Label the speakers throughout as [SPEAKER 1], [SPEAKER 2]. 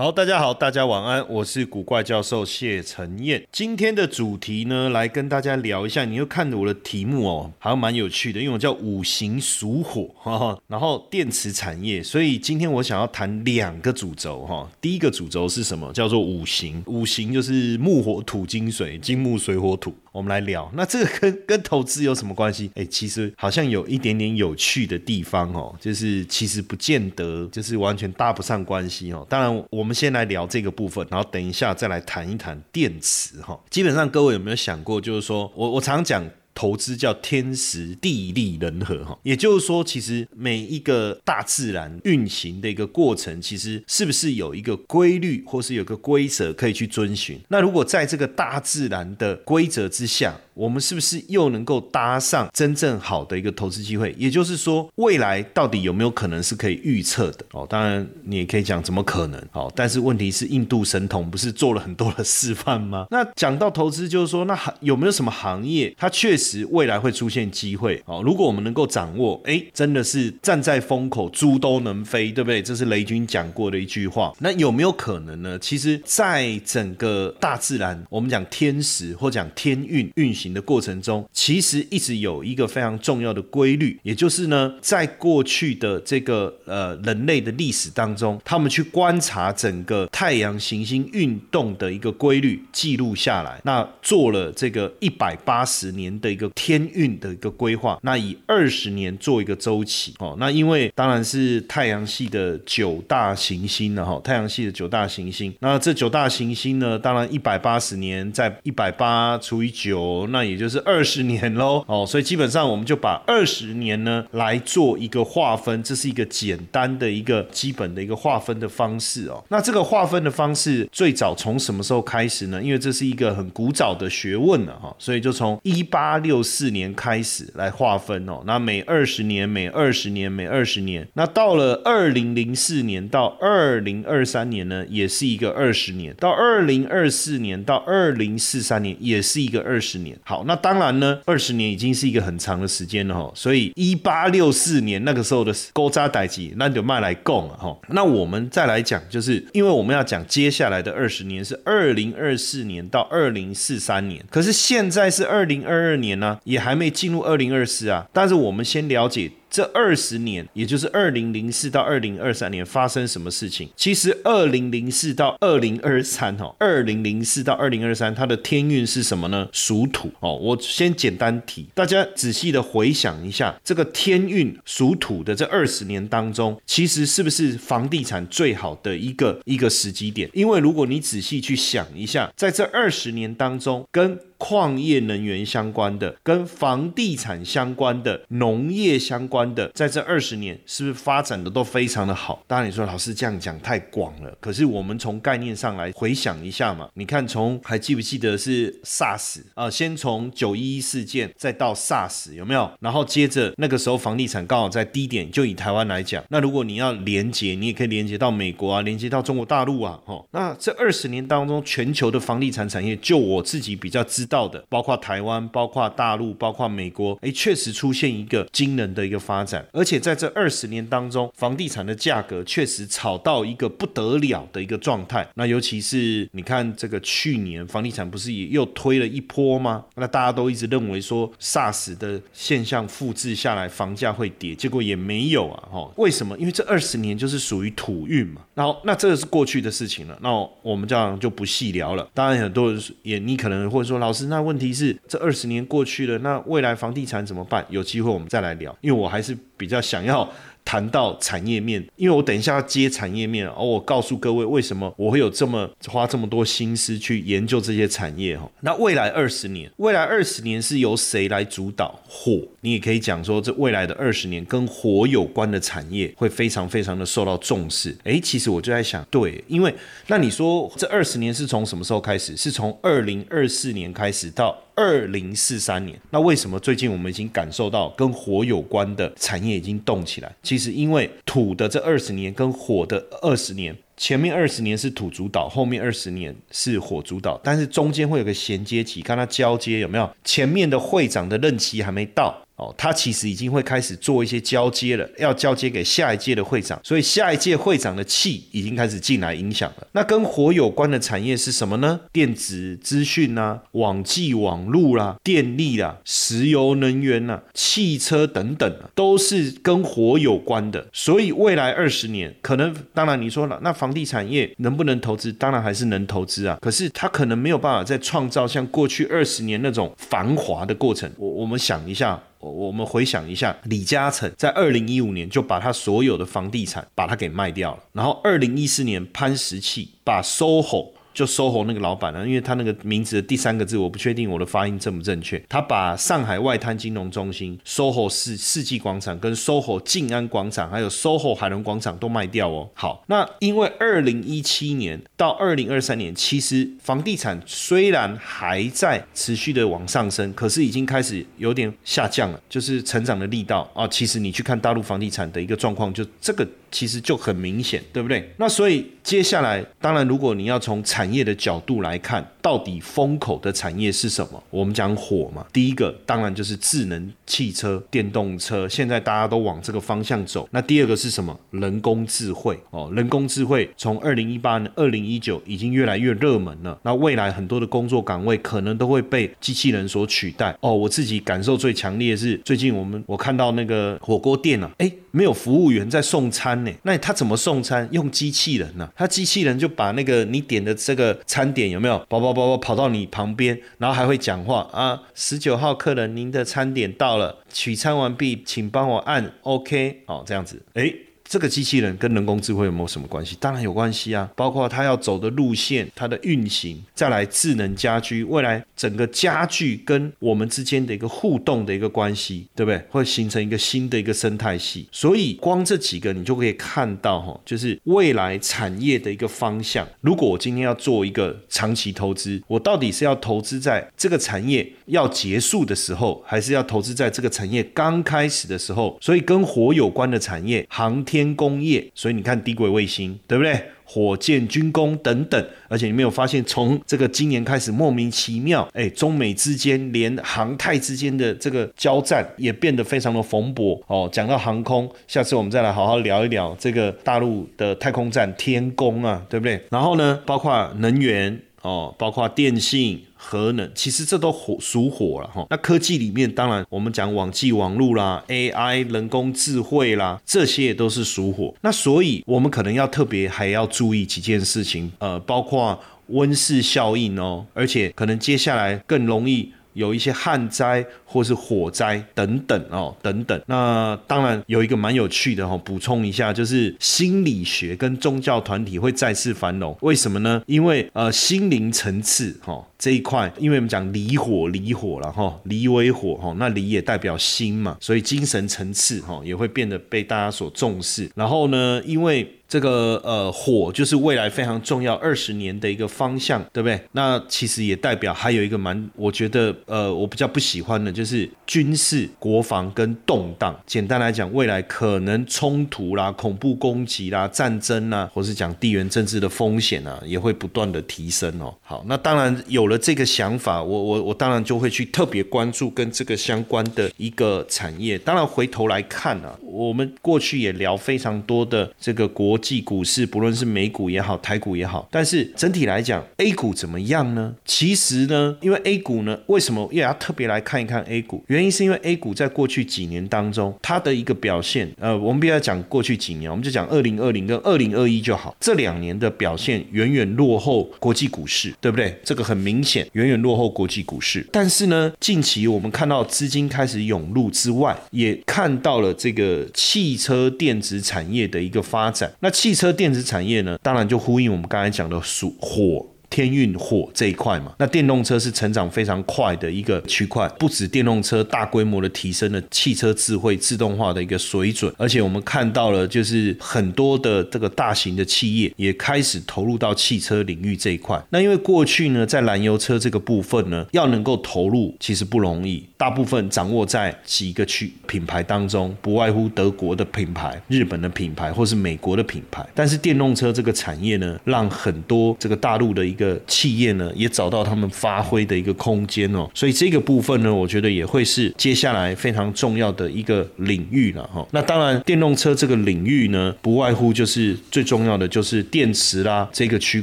[SPEAKER 1] 好，大家好，大家晚安，我是古怪教授谢承彦。今天的主题呢，来跟大家聊一下。你又看我的题目哦，好像蛮有趣的，因为我叫五行属火，哈哈。然后电池产业，所以今天我想要谈两个主轴哈。第一个主轴是什么？叫做五行，五行就是木火土金水，金木水火土。我们来聊，那这个跟跟投资有什么关系？哎，其实好像有一点点有趣的地方哦，就是其实不见得就是完全搭不上关系哦。当然，我们先来聊这个部分，然后等一下再来谈一谈电池哈。基本上各位有没有想过，就是说我我常讲。投资叫天时地利人和哈，也就是说，其实每一个大自然运行的一个过程，其实是不是有一个规律，或是有个规则可以去遵循？那如果在这个大自然的规则之下，我们是不是又能够搭上真正好的一个投资机会？也就是说，未来到底有没有可能是可以预测的？哦，当然你也可以讲怎么可能？好，但是问题是印度神童不是做了很多的示范吗？那讲到投资，就是说，那有没有什么行业它确实未来会出现机会？哦，如果我们能够掌握，哎，真的是站在风口，猪都能飞，对不对？这是雷军讲过的一句话。那有没有可能呢？其实，在整个大自然，我们讲天时或讲天运运行。的过程中，其实一直有一个非常重要的规律，也就是呢，在过去的这个呃人类的历史当中，他们去观察整个太阳行星运动的一个规律，记录下来，那做了这个一百八十年的一个天运的一个规划，那以二十年做一个周期哦，那因为当然是太阳系的九大行星了哈，太阳系的九大行星，那这九大行星呢，当然一百八十年在一百八除以九，那。那也就是二十年喽，哦，所以基本上我们就把二十年呢来做一个划分，这是一个简单的一个基本的一个划分的方式哦。那这个划分的方式最早从什么时候开始呢？因为这是一个很古早的学问了哈，所以就从一八六四年开始来划分哦。那每二十年，每二十年，每二十年，那到了二零零四年到二零二三年呢，也是一个二十年；到二零二四年到二零四三年，也是一个二十年。好，那当然呢，二十年已经是一个很长的时间了哈，所以一八六四年那个时候的勾扎代记，那就卖来供了哈。那我们再来讲，就是因为我们要讲接下来的二十年是二零二四年到二零四三年，可是现在是二零二二年呢，也还没进入二零二四啊。但是我们先了解。这二十年，也就是二零零四到二零二三年发生什么事情？其实二零零四到二零二三，哦，二零零四到二零二三，它的天运是什么呢？属土哦。我先简单提，大家仔细的回想一下，这个天运属土的这二十年当中，其实是不是房地产最好的一个一个时机点？因为如果你仔细去想一下，在这二十年当中，跟矿业能源相关的、跟房地产相关的、农业相关的，在这二十年是不是发展的都非常的好？当然你说老师这样讲太广了，可是我们从概念上来回想一下嘛。你看，从还记不记得是 SARS 啊？先从九一一事件，再到 SARS 有没有？然后接着那个时候房地产刚好在低点，就以台湾来讲，那如果你要连接，你也可以连接到美国啊，连接到中国大陆啊，哦，那这二十年当中，全球的房地产产业，就我自己比较知。道的，包括台湾，包括大陆，包括美国，哎，确实出现一个惊人的一个发展，而且在这二十年当中，房地产的价格确实炒到一个不得了的一个状态。那尤其是你看这个去年房地产不是也又推了一波吗？那大家都一直认为说 SARS 的现象复制下来，房价会跌，结果也没有啊，哈，为什么？因为这二十年就是属于土运嘛。然后那这个是过去的事情了，那我们这样就不细聊了。当然很多人也你可能或者说老师。那问题是，这二十年过去了，那未来房地产怎么办？有机会我们再来聊，因为我还还是比较想要。谈到产业面，因为我等一下要接产业面，而我告诉各位为什么我会有这么花这么多心思去研究这些产业哈。那未来二十年，未来二十年是由谁来主导？火，你也可以讲说，这未来的二十年跟火有关的产业会非常非常的受到重视。诶，其实我就在想，对，因为那你说这二十年是从什么时候开始？是从二零二四年开始到。二零四三年，那为什么最近我们已经感受到跟火有关的产业已经动起来？其实因为土的这二十年跟火的二十年，前面二十年是土主导，后面二十年是火主导，但是中间会有个衔接期，看它交接有没有？前面的会长的任期还没到。哦，他其实已经会开始做一些交接了，要交接给下一届的会长，所以下一届会长的气已经开始进来影响了。那跟火有关的产业是什么呢？电子资讯啊，网际网络啦，电力啦，石油能源呐，汽车等等，都是跟火有关的。所以未来二十年，可能当然你说了，那房地产业能不能投资？当然还是能投资啊。可是它可能没有办法再创造像过去二十年那种繁华的过程。我我们想一下。我我们回想一下，李嘉诚在二零一五年就把他所有的房地产把它给卖掉了，然后二零一四年潘石屹把 SOHO。就 SOHO 那个老板呢，因为他那个名字的第三个字我不确定我的发音正不正确。他把上海外滩金融中心 SOHO 世世纪广场、跟 SOHO 静安广场，还有 SOHO 海伦广场都卖掉哦。好，那因为二零一七年到二零二三年，其实房地产虽然还在持续的往上升，可是已经开始有点下降了，就是成长的力道啊。其实你去看大陆房地产的一个状况，就这个。其实就很明显，对不对？那所以接下来，当然，如果你要从产业的角度来看，到底风口的产业是什么？我们讲火嘛，第一个当然就是智能汽车、电动车，现在大家都往这个方向走。那第二个是什么？人工智慧哦，人工智慧从二零一八、二零一九已经越来越热门了。那未来很多的工作岗位可能都会被机器人所取代哦。我自己感受最强烈的是，最近我们我看到那个火锅店啊，哎，没有服务员在送餐呢。那他怎么送餐？用机器人呢？他机器人就把那个你点的这个餐点有没有，跑跑跑跑跑到你旁边，然后还会讲话啊，十九号客人，您的餐点到了，取餐完毕，请帮我按 OK 哦，这样子，哎。这个机器人跟人工智慧有没有什么关系？当然有关系啊，包括它要走的路线、它的运行，再来智能家居，未来整个家具跟我们之间的一个互动的一个关系，对不对？会形成一个新的一个生态系。所以光这几个你就可以看到哈，就是未来产业的一个方向。如果我今天要做一个长期投资，我到底是要投资在这个产业要结束的时候，还是要投资在这个产业刚开始的时候？所以跟火有关的产业，航天。天工业，所以你看低轨卫星，对不对？火箭、军工等等，而且你没有发现，从这个今年开始，莫名其妙，哎，中美之间连航太之间的这个交战也变得非常的蓬勃哦。讲到航空，下次我们再来好好聊一聊这个大陆的太空站天宫啊，对不对？然后呢，包括能源哦，包括电信。核能其实这都火属火了哈，那科技里面当然我们讲网际网络啦、AI 人工智慧啦，这些也都是属火。那所以我们可能要特别还要注意几件事情，呃，包括温室效应哦，而且可能接下来更容易。有一些旱灾或是火灾等等哦，等等。那当然有一个蛮有趣的哈，补充一下，就是心理学跟宗教团体会再次繁荣。为什么呢？因为呃，心灵层次哈这一块，因为我们讲离火离火了哈，离为火哈，那离也代表心嘛，所以精神层次哈也会变得被大家所重视。然后呢，因为这个呃火就是未来非常重要二十年的一个方向，对不对？那其实也代表还有一个蛮，我觉得呃我比较不喜欢的就是军事国防跟动荡。简单来讲，未来可能冲突啦、恐怖攻击啦、战争啦，或是讲地缘政治的风险啊，也会不断的提升哦。好，那当然有了这个想法，我我我当然就会去特别关注跟这个相关的一个产业。当然回头来看啊，我们过去也聊非常多的这个国。际股市，不论是美股也好，台股也好，但是整体来讲，A 股怎么样呢？其实呢，因为 A 股呢，为什么也要特别来看一看 A 股？原因是因为 A 股在过去几年当中，它的一个表现，呃，我们不要讲过去几年，我们就讲二零二零跟二零二一就好。这两年的表现远远落后国际股市，对不对？这个很明明显，远远落后国际股市。但是呢，近期我们看到资金开始涌入之外，也看到了这个汽车电子产业的一个发展。那汽车电子产业呢，当然就呼应我们刚才讲的属火。天运火这一块嘛，那电动车是成长非常快的一个区块，不止电动车大规模的提升了汽车智慧自动化的一个水准，而且我们看到了就是很多的这个大型的企业也开始投入到汽车领域这一块。那因为过去呢，在燃油车这个部分呢，要能够投入其实不容易，大部分掌握在几个区品牌当中，不外乎德国的品牌、日本的品牌或是美国的品牌。但是电动车这个产业呢，让很多这个大陆的一个企业呢，也找到他们发挥的一个空间哦，所以这个部分呢，我觉得也会是接下来非常重要的一个领域了哈。那当然，电动车这个领域呢，不外乎就是最重要的就是电池啦这个区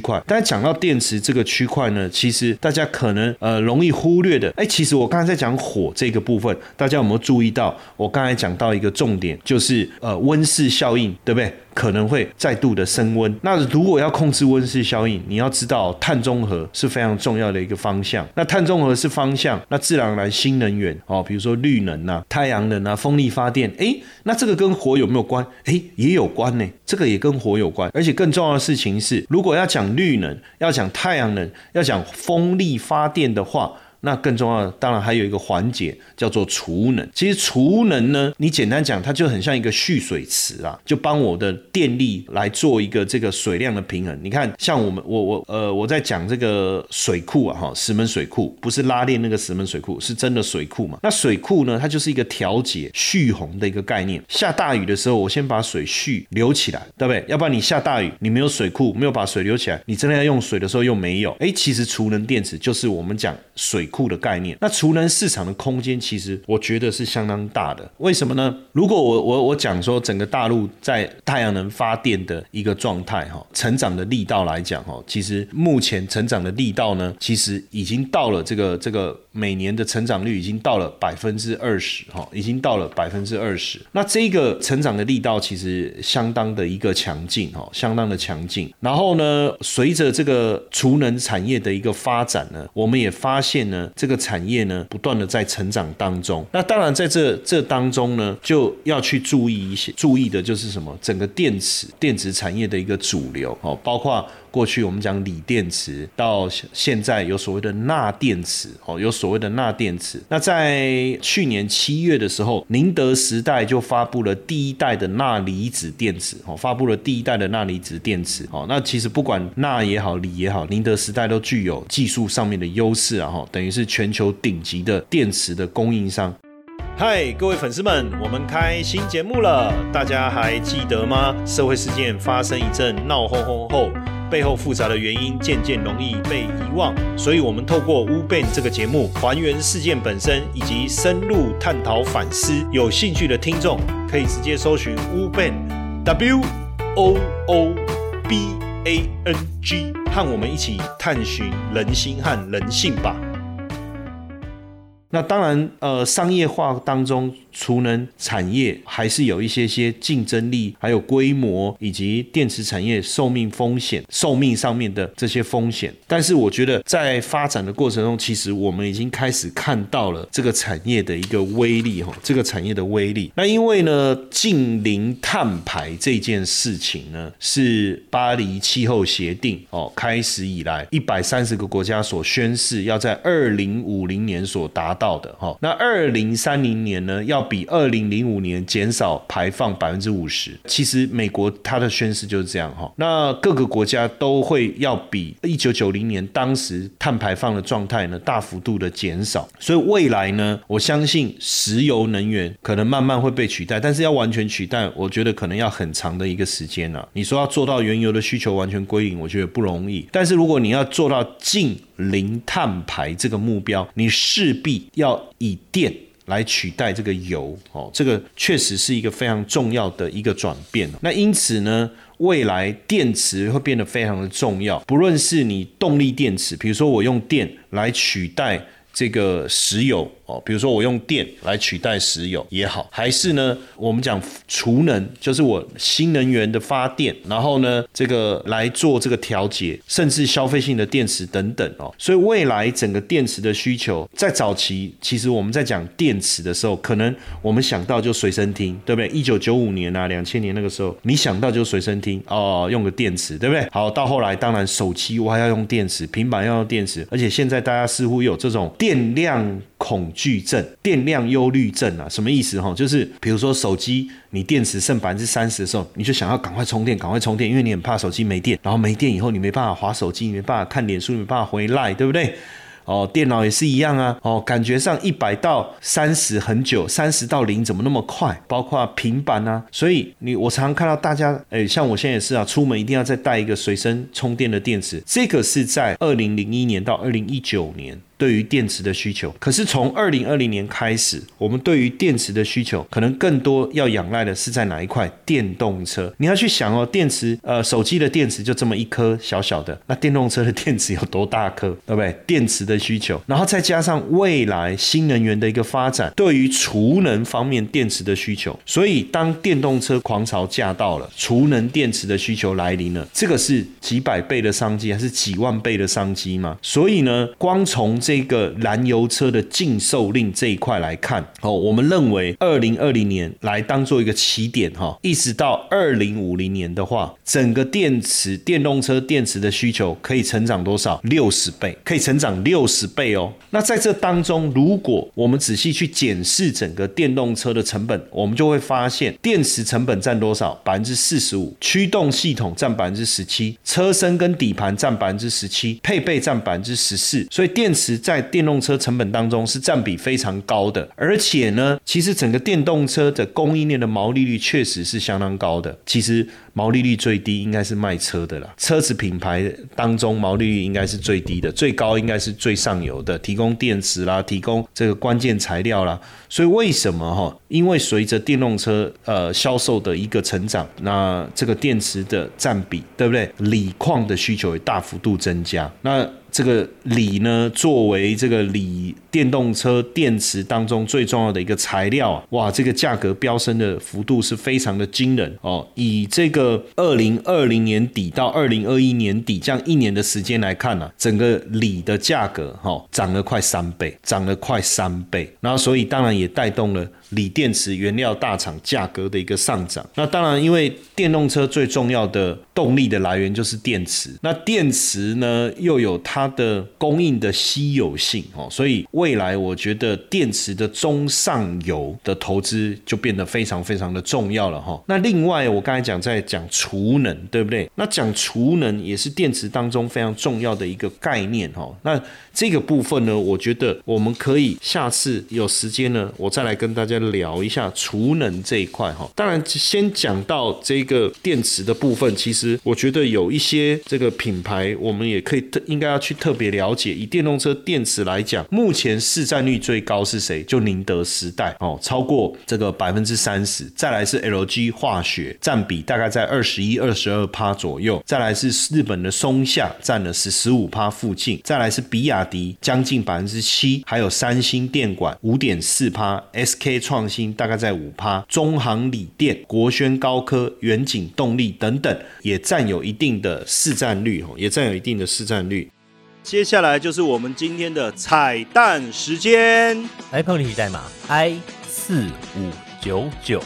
[SPEAKER 1] 块。但讲到电池这个区块呢，其实大家可能呃容易忽略的，哎，其实我刚才在讲火这个部分，大家有没有注意到？我刚才讲到一个重点，就是呃温室效应，对不对？可能会再度的升温。那如果要控制温室效应，你要知道碳中和是非常重要的一个方向。那碳中和是方向，那自然而然新能源哦，比如说绿能啊、太阳能啊、风力发电，哎，那这个跟火有没有关？哎，也有关呢。这个也跟火有关。而且更重要的事情是，如果要讲绿能、要讲太阳能、要讲风力发电的话。那更重要的，当然还有一个环节叫做储能。其实储能呢，你简单讲，它就很像一个蓄水池啊，就帮我的电力来做一个这个水量的平衡。你看，像我们我我呃我在讲这个水库啊哈，石门水库不是拉链那个石门水库，是真的水库嘛？那水库呢，它就是一个调节蓄洪的一个概念。下大雨的时候，我先把水蓄留起来，对不对？要不然你下大雨，你没有水库，没有把水留起来，你真的要用水的时候又没有。哎，其实储能电池就是我们讲水。库的概念，那储能市场的空间其实我觉得是相当大的。为什么呢？如果我我我讲说整个大陆在太阳能发电的一个状态哈，成长的力道来讲哈，其实目前成长的力道呢，其实已经到了这个这个每年的成长率已经到了百分之二十哈，已经到了百分之二十。那这个成长的力道其实相当的一个强劲哈，相当的强劲。然后呢，随着这个储能产业的一个发展呢，我们也发现呢这个产业呢，不断的在成长当中。那当然，在这这当中呢，就要去注意一些，注意的就是什么？整个电池电子产业的一个主流哦，包括。过去我们讲锂电池，到现在有所谓的钠电池，哦，有所谓的钠电池。那在去年七月的时候，宁德时代就发布了第一代的钠离子电池，哦，发布了第一代的钠离子电池。哦，那其实不管钠也好，锂也好，宁德时代都具有技术上面的优势啊，哈，等于是全球顶级的电池的供应商。嗨，各位粉丝们，我们开新节目了，大家还记得吗？社会事件发生一阵闹哄哄后。背后复杂的原因渐渐容易被遗忘，所以我们透过乌贝这个节目还原事件本身，以及深入探讨反思。有兴趣的听众可以直接搜寻乌贝 W O O B A N G，和我们一起探寻人心和人性吧。那当然，呃，商业化当中。储能产业还是有一些些竞争力，还有规模以及电池产业寿命风险、寿命上面的这些风险。但是我觉得在发展的过程中，其实我们已经开始看到了这个产业的一个威力哈，这个产业的威力。那因为呢，近零碳排这件事情呢，是巴黎气候协定哦开始以来一百三十个国家所宣誓要在二零五零年所达到的哈。那二零三零年呢要比二零零五年减少排放百分之五十，其实美国它的宣誓就是这样哈。那各个国家都会要比一九九零年当时碳排放的状态呢大幅度的减少，所以未来呢，我相信石油能源可能慢慢会被取代，但是要完全取代，我觉得可能要很长的一个时间了。你说要做到原油的需求完全归零，我觉得不容易。但是如果你要做到近零碳排这个目标，你势必要以电。来取代这个油哦，这个确实是一个非常重要的一个转变。那因此呢，未来电池会变得非常的重要。不论是你动力电池，比如说我用电来取代这个石油哦，比如说我用电来取代石油也好，还是呢，我们讲储能，就是我新能源的发电，然后呢，这个来做这个调节，甚至消费性的电池等等哦。所以未来整个电池的需求，在早期其实我们在讲电池的时候，可能我们想到就随身听，对不对？一九九五年啊，两千年那个时候，你想到就随身听哦，用个电池，对不对？好，到后来当然手机我还要用电池，平板要用电池，而且现在大家似乎有这种电量。恐惧症、电量忧虑症啊，什么意思哈？就是比如说手机，你电池剩百分之三十的时候，你就想要赶快充电，赶快充电，因为你很怕手机没电，然后没电以后你没办法划手机，你没办法看脸书，你没办法回来，对不对？哦，电脑也是一样啊。哦，感觉上一百到三十很久，三十到零怎么那么快？包括平板啊，所以你我常常看到大家，哎，像我现在也是啊，出门一定要再带一个随身充电的电池。这个是在二零零一年到二零一九年。对于电池的需求，可是从二零二零年开始，我们对于电池的需求可能更多要仰赖的是在哪一块？电动车。你要去想哦，电池，呃，手机的电池就这么一颗小小的，那电动车的电池有多大颗？对不对？电池的需求，然后再加上未来新能源的一个发展，对于储能方面电池的需求，所以当电动车狂潮驾到了，储能电池的需求来临了，这个是几百倍的商机，还是几万倍的商机吗？所以呢，光从这个燃油车的禁售令这一块来看，哦，我们认为二零二零年来当做一个起点哈，一直到二零五零年的话，整个电池电动车电池的需求可以成长多少？六十倍，可以成长六十倍哦。那在这当中，如果我们仔细去检视整个电动车的成本，我们就会发现，电池成本占多少？百分之四十五，驱动系统占百分之十七，车身跟底盘占百分之十七，配备占百分之十四，所以电池。在电动车成本当中是占比非常高的，而且呢，其实整个电动车的供应链的毛利率确实是相当高的。其实毛利率最低应该是卖车的啦，车子品牌当中毛利率应该是最低的，最高应该是最上游的，提供电池啦，提供这个关键材料啦。所以为什么哈？因为随着电动车呃销售的一个成长，那这个电池的占比，对不对？锂矿的需求也大幅度增加，那。这个锂呢，作为这个锂电动车电池当中最重要的一个材料啊，哇，这个价格飙升的幅度是非常的惊人哦。以这个二零二零年底到二零二一年底这样一年的时间来看呢，整个锂的价格哈涨了快三倍，涨了快三倍，然后所以当然也带动了。锂电池原料大厂价格的一个上涨，那当然，因为电动车最重要的动力的来源就是电池，那电池呢又有它的供应的稀有性哦，所以未来我觉得电池的中上游的投资就变得非常非常的重要了哈。那另外，我刚才讲在讲储能，对不对？那讲储能也是电池当中非常重要的一个概念哈。那这个部分呢，我觉得我们可以下次有时间呢，我再来跟大家。聊一下储能这一块哈，当然先讲到这个电池的部分，其实我觉得有一些这个品牌，我们也可以特应该要去特别了解。以电动车电池来讲，目前市占率最高是谁？就宁德时代哦，超过这个百分之三十。再来是 LG 化学，占比大概在二十一、二十二趴左右。再来是日本的松下，占了十十五趴附近。再来是比亚迪，将近百分之七，还有三星电管五点四趴，SK 创新大概在五趴，中航锂电、国轩高科、远景动力等等也占有一定的市占率哦，也占有一定的市占率。接下来就是我们今天的彩蛋时间
[SPEAKER 2] ，iPhone 历史代码 i 四五九九。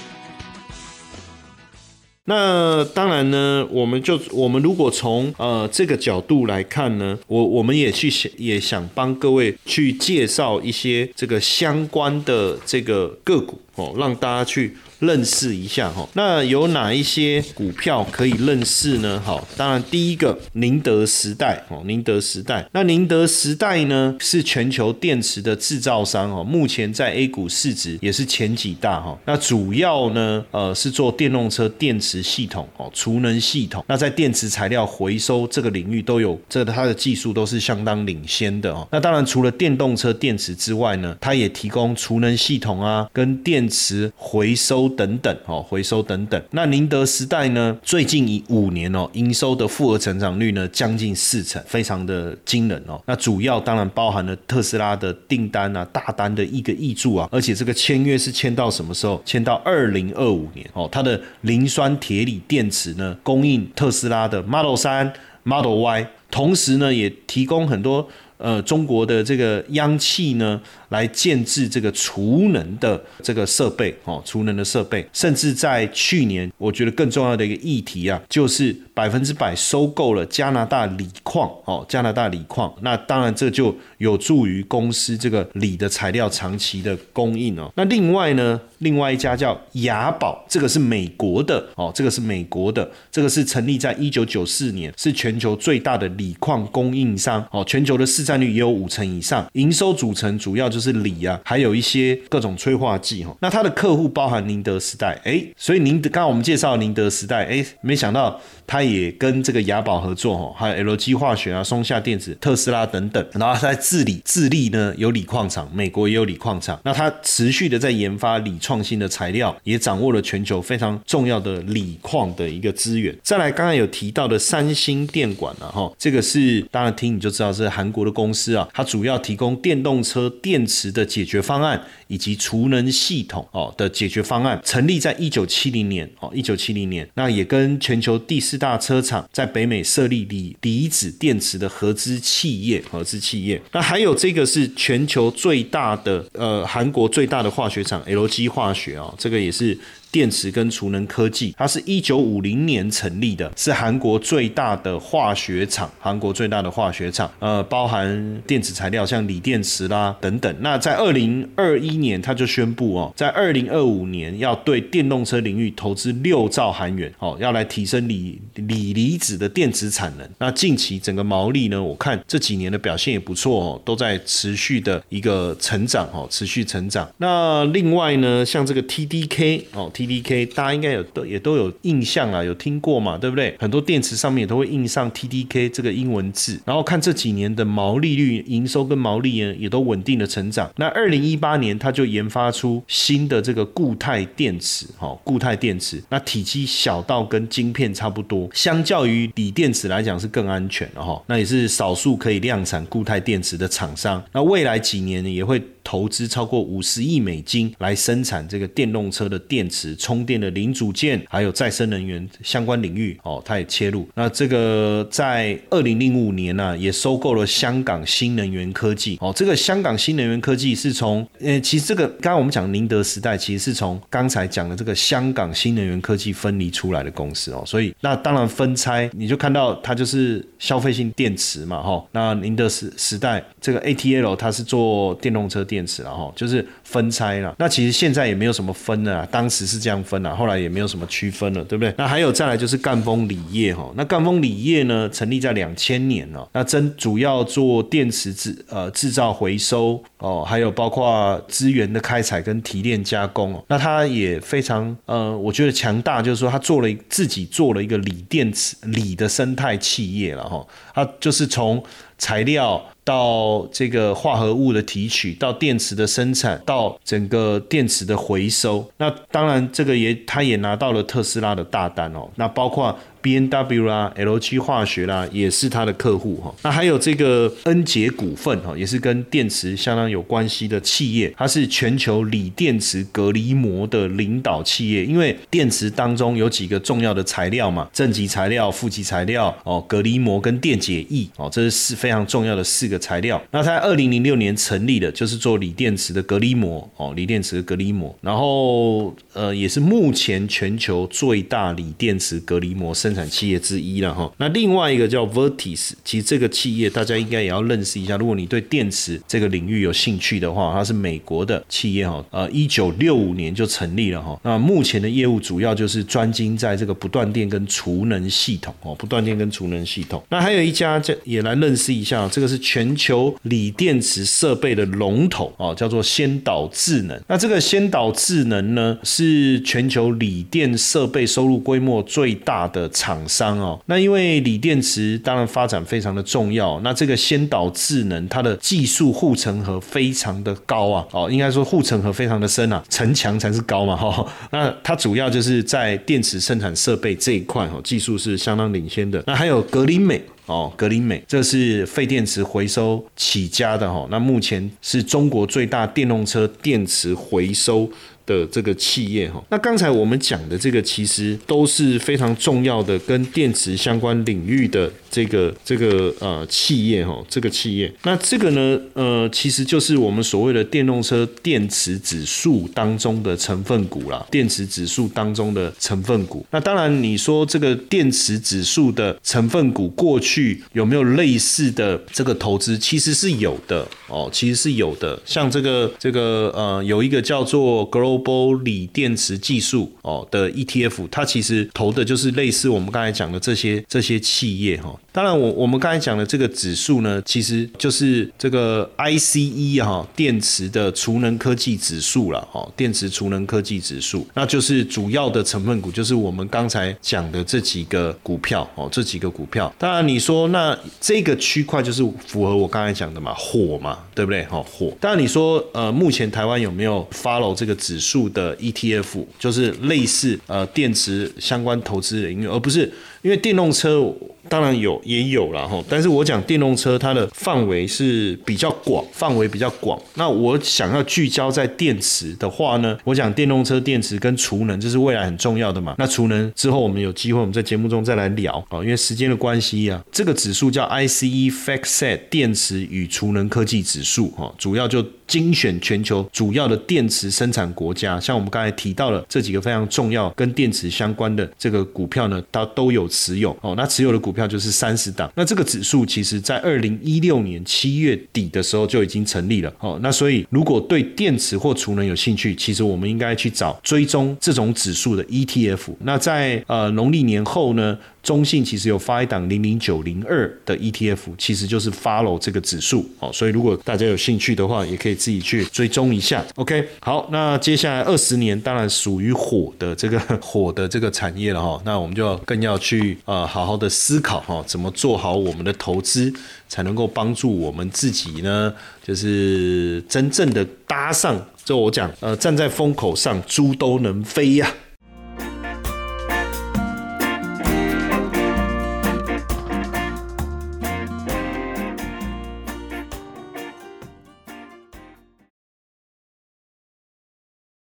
[SPEAKER 1] 那当然呢，我们就我们如果从呃这个角度来看呢，我我们也去想也想帮各位去介绍一些这个相关的这个个股。哦，让大家去。认识一下哈，那有哪一些股票可以认识呢？好，当然第一个宁德时代哦，宁德时代。那宁德时代呢是全球电池的制造商哦，目前在 A 股市值也是前几大哈。那主要呢呃是做电动车电池系统哦，储能系统。那在电池材料回收这个领域都有，这它的技术都是相当领先的哦。那当然除了电动车电池之外呢，它也提供储能系统啊，跟电电池回收等等哦，回收等等。那宁德时代呢，最近以五年哦，营收的复合成长率呢将近四成，非常的惊人哦。那主要当然包含了特斯拉的订单啊，大单的一个益注啊，而且这个签约是签到什么时候？签到二零二五年哦。它的磷酸铁锂电池呢，供应特斯拉的 Model 三、Model Y，同时呢也提供很多呃中国的这个央企呢。来建制这个储能的这个设备哦，储能的设备，甚至在去年，我觉得更重要的一个议题啊，就是百分之百收购了加拿大锂矿哦，加拿大锂矿，那当然这就有助于公司这个锂的材料长期的供应哦。那另外呢，另外一家叫雅宝，这个是美国的哦，这个是美国的，这个是成立在一九九四年，是全球最大的锂矿供应商哦，全球的市占率也有五成以上，营收组成主要就是。是锂啊，还有一些各种催化剂哈。那它的客户包含宁德时代，哎，所以宁德刚刚我们介绍宁德时代，哎，没想到它也跟这个雅宝合作哈，还有 LG 化学啊、松下电子、特斯拉等等。然后在智利，智利呢有锂矿厂，美国也有锂矿厂。那它持续的在研发锂创新的材料，也掌握了全球非常重要的锂矿的一个资源。再来，刚刚有提到的三星电管啊，哈，这个是当然听你就知道是韩国的公司啊，它主要提供电动车电。池池的解决方案以及储能系统哦的解决方案，成立在一九七零年哦，一九七零年，那也跟全球第四大车厂在北美设立锂离子电池的合资企业，合资企业。那还有这个是全球最大的呃韩国最大的化学厂 LG 化学哦，这个也是。电池跟储能科技，它是一九五零年成立的，是韩国最大的化学厂。韩国最大的化学厂，呃，包含电子材料，像锂电池啦等等。那在二零二一年，他就宣布哦，在二零二五年要对电动车领域投资六兆韩元，哦，要来提升锂锂离子的电池产能。那近期整个毛利呢，我看这几年的表现也不错哦，都在持续的一个成长哦，持续成长。那另外呢，像这个 TDK 哦。T D K，大家应该有都也都有印象啊，有听过嘛，对不对？很多电池上面也都会印上 T D K 这个英文字，然后看这几年的毛利率、营收跟毛利呢，也都稳定的成长。那二零一八年，它就研发出新的这个固态电池，哈，固态电池，那体积小到跟晶片差不多，相较于锂电池来讲是更安全的哈。那也是少数可以量产固态电池的厂商。那未来几年呢，也会投资超过五十亿美金来生产这个电动车的电池。充电的零组件，还有再生能源相关领域哦，它也切入。那这个在二零零五年呢，也收购了香港新能源科技哦。这个香港新能源科技是从，呃，其实这个刚刚我们讲宁德时代，其实是从刚才讲的这个香港新能源科技分离出来的公司哦。所以那当然分拆，你就看到它就是消费性电池嘛，哈。那宁德时时代这个 ATL 它是做电动车电池了哈，就是分拆了。那其实现在也没有什么分了，当时是。这样分啊，后来也没有什么区分了，对不对？那还有再来就是赣锋锂业哈，那赣锋锂业呢，成立在两千年了，那真主要做电池制呃制造回收哦，还有包括资源的开采跟提炼加工哦，那它也非常呃，我觉得强大，就是说它做了自己做了一个锂电池锂的生态企业了哈，它就是从材料。到这个化合物的提取，到电池的生产，到整个电池的回收，那当然这个也，他也拿到了特斯拉的大单哦，那包括。B N W 啦，LG 化学啦，也是他的客户哈。那还有这个恩捷股份哈，也是跟电池相当有关系的企业。它是全球锂电池隔离膜的领导企业。因为电池当中有几个重要的材料嘛，正极材料、负极材料哦，隔离膜跟电解液哦，这是四非常重要的四个材料。那在二零零六年成立的，就是做锂电池的隔离膜哦，锂电池的隔离膜。然后呃，也是目前全球最大锂电池隔离膜生。生产企业之一了哈，那另外一个叫 Vertis，其实这个企业大家应该也要认识一下。如果你对电池这个领域有兴趣的话，它是美国的企业哈，呃，一九六五年就成立了哈。那目前的业务主要就是专精在这个不断电跟储能系统哦，不断电跟储能系统。那还有一家这也来认识一下，这个是全球锂电池设备的龙头哦，叫做先导智能。那这个先导智能呢，是全球锂电设备收入规模最大的。厂商哦。那因为锂电池当然发展非常的重要，那这个先导智能它的技术护城河非常的高啊，哦，应该说护城河非常的深啊，城墙才是高嘛哈。那它主要就是在电池生产设备这一块哦，技术是相当领先的。那还有格林美。哦，格林美，这是废电池回收起家的哈。那目前是中国最大电动车电池回收。的这个企业哈，那刚才我们讲的这个其实都是非常重要的跟电池相关领域的这个这个呃企业哈，这个企业，那这个呢呃其实就是我们所谓的电动车电池指数当中的成分股啦，电池指数当中的成分股。那当然你说这个电池指数的成分股过去有没有类似的这个投资，其实是有的哦，其实是有的，像这个这个呃有一个叫做 Global 锂电池技术哦的 ETF，它其实投的就是类似我们刚才讲的这些这些企业哈。当然，我我们刚才讲的这个指数呢，其实就是这个 ICE 哈电池的储能科技指数了哦，电池储能科技指数，那就是主要的成分股就是我们刚才讲的这几个股票哦，这几个股票。当然，你说那这个区块就是符合我刚才讲的嘛，火嘛，对不对？哈，火。但，你说呃，目前台湾有没有 follow 这个指数的 ETF，就是类似呃电池相关投资的领域，而不是因为电动车。当然有，也有了哈。但是我讲电动车，它的范围是比较广，范围比较广。那我想要聚焦在电池的话呢，我讲电动车电池跟储能，这是未来很重要的嘛。那储能之后，我们有机会我们在节目中再来聊啊，因为时间的关系啊，这个指数叫 ICE FactSet 电池与储能科技指数哈，主要就。精选全球主要的电池生产国家，像我们刚才提到了这几个非常重要跟电池相关的这个股票呢，它都有持有哦。那持有的股票就是三十档。那这个指数其实在二零一六年七月底的时候就已经成立了哦。那所以如果对电池或储能有兴趣，其实我们应该去找追踪这种指数的 ETF。那在呃农历年后呢？中信其实有发一档零零九零二的 ETF，其实就是 follow 这个指数哦，所以如果大家有兴趣的话，也可以自己去追踪一下。OK，好，那接下来二十年当然属于火的这个 火的这个产业了哈，那我们就更要去呃好好的思考哈，怎么做好我们的投资，才能够帮助我们自己呢？就是真正的搭上，就我讲呃站在风口上，猪都能飞呀。